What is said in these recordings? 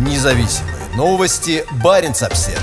Независимые новости. Барин обсерва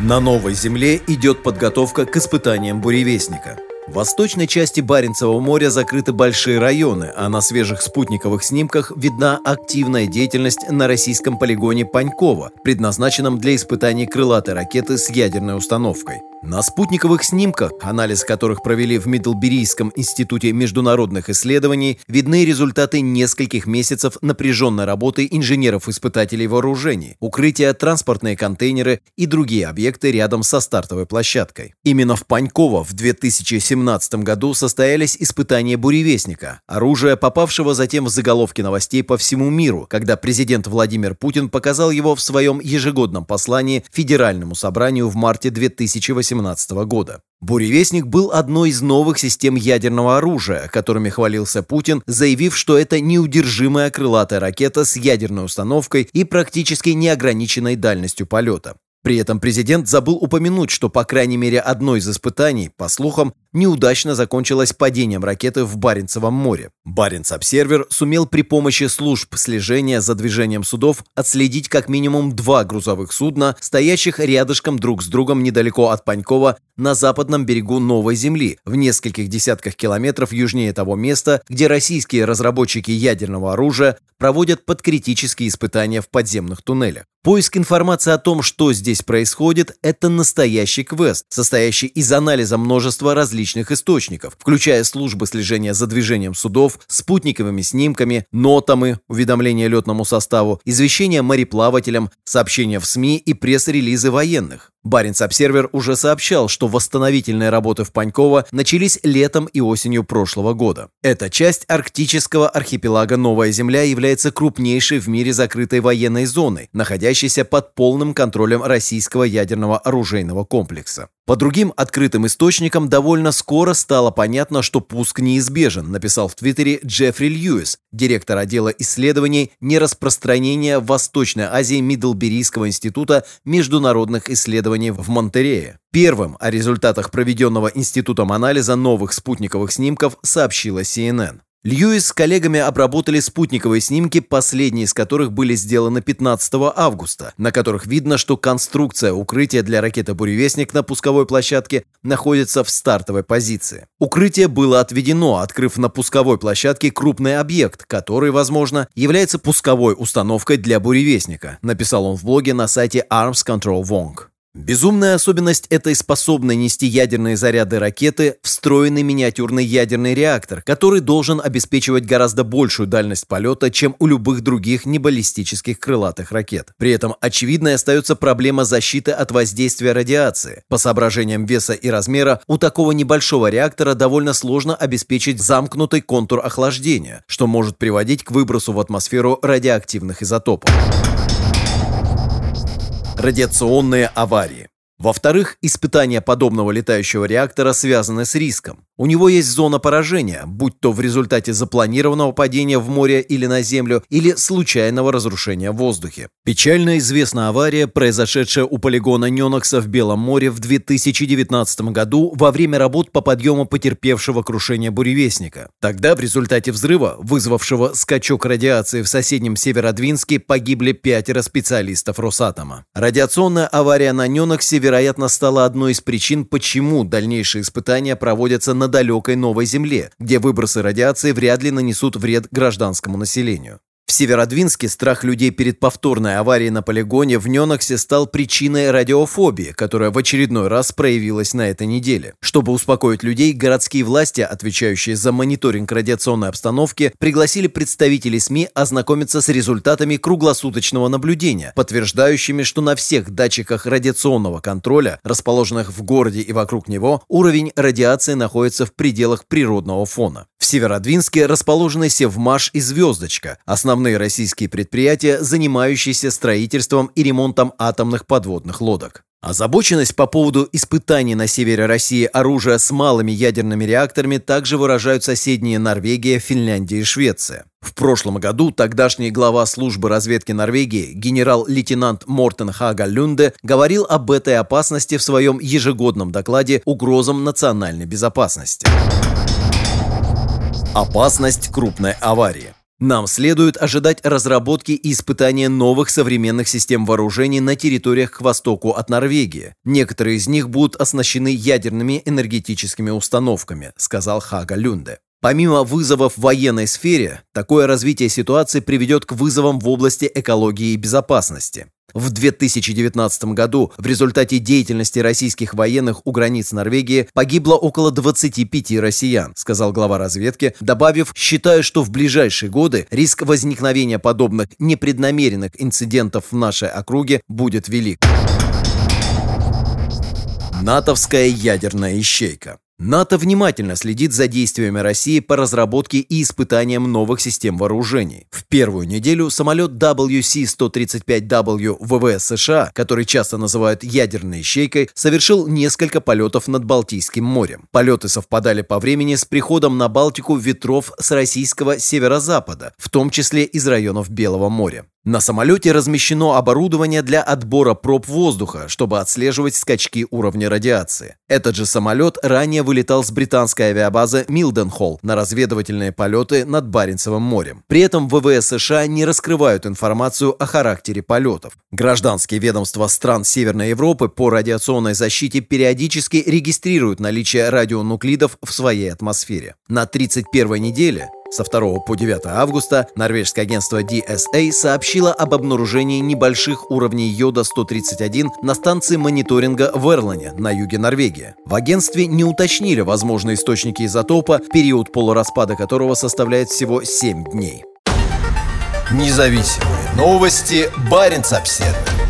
На новой земле идет подготовка к испытаниям буревестника. В восточной части Баренцева моря закрыты большие районы, а на свежих спутниковых снимках видна активная деятельность на российском полигоне Панькова, предназначенном для испытаний крылатой ракеты с ядерной установкой. На спутниковых снимках, анализ которых провели в Мидлберийском институте международных исследований, видны результаты нескольких месяцев напряженной работы инженеров-испытателей вооружений, укрытия, транспортные контейнеры и другие объекты рядом со стартовой площадкой. Именно в Паньково в 2017 году состоялись испытания «Буревестника», оружия, попавшего затем в заголовки новостей по всему миру, когда президент Владимир Путин показал его в своем ежегодном послании Федеральному собранию в марте 2018 2018 года. Буревестник был одной из новых систем ядерного оружия, которыми хвалился Путин, заявив, что это неудержимая крылатая ракета с ядерной установкой и практически неограниченной дальностью полета. При этом президент забыл упомянуть, что по крайней мере одно из испытаний, по слухам, неудачно закончилось падением ракеты в Баренцевом море. Баренц-обсервер сумел при помощи служб слежения за движением судов отследить как минимум два грузовых судна, стоящих рядышком друг с другом недалеко от Панькова на западном берегу Новой Земли, в нескольких десятках километров южнее того места, где российские разработчики ядерного оружия проводят подкритические испытания в подземных туннелях. Поиск информации о том, что здесь происходит, это настоящий квест, состоящий из анализа множества различных источников, включая службы слежения за движением судов, спутниковыми снимками, нотами, уведомления летному составу, извещения мореплавателям, сообщения в СМИ и пресс-релизы военных. Баренц-Обсервер уже сообщал, что восстановительные работы в Паньково начались летом и осенью прошлого года. Эта часть арктического архипелага Новая Земля является крупнейшей в мире закрытой военной зоной, находящейся под полным контролем российского ядерного оружейного комплекса. По другим открытым источникам довольно скоро стало понятно, что пуск неизбежен, написал в Твиттере Джеффри Льюис, директор отдела исследований нераспространения в Восточной Азии Мидлберийского института международных исследований в Монтерее. Первым о результатах проведенного институтом анализа новых спутниковых снимков сообщила CNN. Льюис с коллегами обработали спутниковые снимки, последние из которых были сделаны 15 августа, на которых видно, что конструкция укрытия для ракеты «Буревестник» на пусковой площадке находится в стартовой позиции. Укрытие было отведено, открыв на пусковой площадке крупный объект, который, возможно, является пусковой установкой для «Буревестника», написал он в блоге на сайте Arms Control Wong. Безумная особенность этой способной нести ядерные заряды ракеты – встроенный миниатюрный ядерный реактор, который должен обеспечивать гораздо большую дальность полета, чем у любых других небаллистических крылатых ракет. При этом очевидной остается проблема защиты от воздействия радиации. По соображениям веса и размера, у такого небольшого реактора довольно сложно обеспечить замкнутый контур охлаждения, что может приводить к выбросу в атмосферу радиоактивных изотопов радиационные аварии. Во-вторых, испытания подобного летающего реактора связаны с риском. У него есть зона поражения, будь то в результате запланированного падения в море или на землю, или случайного разрушения в воздухе. Печально известна авария, произошедшая у полигона Ненокса в Белом море в 2019 году во время работ по подъему потерпевшего крушения буревестника. Тогда в результате взрыва, вызвавшего скачок радиации в соседнем Северодвинске, погибли пятеро специалистов Росатома. Радиационная авария на Неноксе, вероятно, стала одной из причин, почему дальнейшие испытания проводятся на далекой новой Земле, где выбросы радиации вряд ли нанесут вред гражданскому населению. В Северодвинске страх людей перед повторной аварией на полигоне в Неноксе стал причиной радиофобии, которая в очередной раз проявилась на этой неделе. Чтобы успокоить людей, городские власти, отвечающие за мониторинг радиационной обстановки, пригласили представителей СМИ ознакомиться с результатами круглосуточного наблюдения, подтверждающими, что на всех датчиках радиационного контроля, расположенных в городе и вокруг него, уровень радиации находится в пределах природного фона. В Северодвинске расположены Севмаш и Звездочка, основные российские предприятия, занимающиеся строительством и ремонтом атомных подводных лодок. Озабоченность по поводу испытаний на севере России оружия с малыми ядерными реакторами также выражают соседние Норвегия, Финляндия и Швеция. В прошлом году тогдашний глава службы разведки Норвегии генерал-лейтенант Мортен Хага Люнде говорил об этой опасности в своем ежегодном докладе «Угрозам национальной безопасности». Опасность крупной аварии. Нам следует ожидать разработки и испытания новых современных систем вооружений на территориях к востоку от Норвегии. Некоторые из них будут оснащены ядерными энергетическими установками, сказал Хага Люнде. Помимо вызовов в военной сфере, такое развитие ситуации приведет к вызовам в области экологии и безопасности. В 2019 году в результате деятельности российских военных у границ Норвегии погибло около 25 россиян, сказал глава разведки, добавив, считаю, что в ближайшие годы риск возникновения подобных непреднамеренных инцидентов в нашей округе будет велик. НАТОвская ядерная ищейка. НАТО внимательно следит за действиями России по разработке и испытаниям новых систем вооружений. В первую неделю самолет WC-135W ВВС США, который часто называют ядерной ищейкой, совершил несколько полетов над Балтийским морем. Полеты совпадали по времени с приходом на Балтику ветров с российского северо-запада, в том числе из районов Белого моря. На самолете размещено оборудование для отбора проб воздуха, чтобы отслеживать скачки уровня радиации. Этот же самолет ранее вылетал с британской авиабазы Милденхолл на разведывательные полеты над Баренцевым морем. При этом ВВС США не раскрывают информацию о характере полетов. Гражданские ведомства стран Северной Европы по радиационной защите периодически регистрируют наличие радионуклидов в своей атмосфере. На 31 неделе со 2 по 9 августа норвежское агентство DSA сообщило об обнаружении небольших уровней йода-131 на станции мониторинга в Эрлане на юге Норвегии. В агентстве не уточнили возможные источники изотопа, период полураспада которого составляет всего 7 дней. Независимые новости. Барин обседный.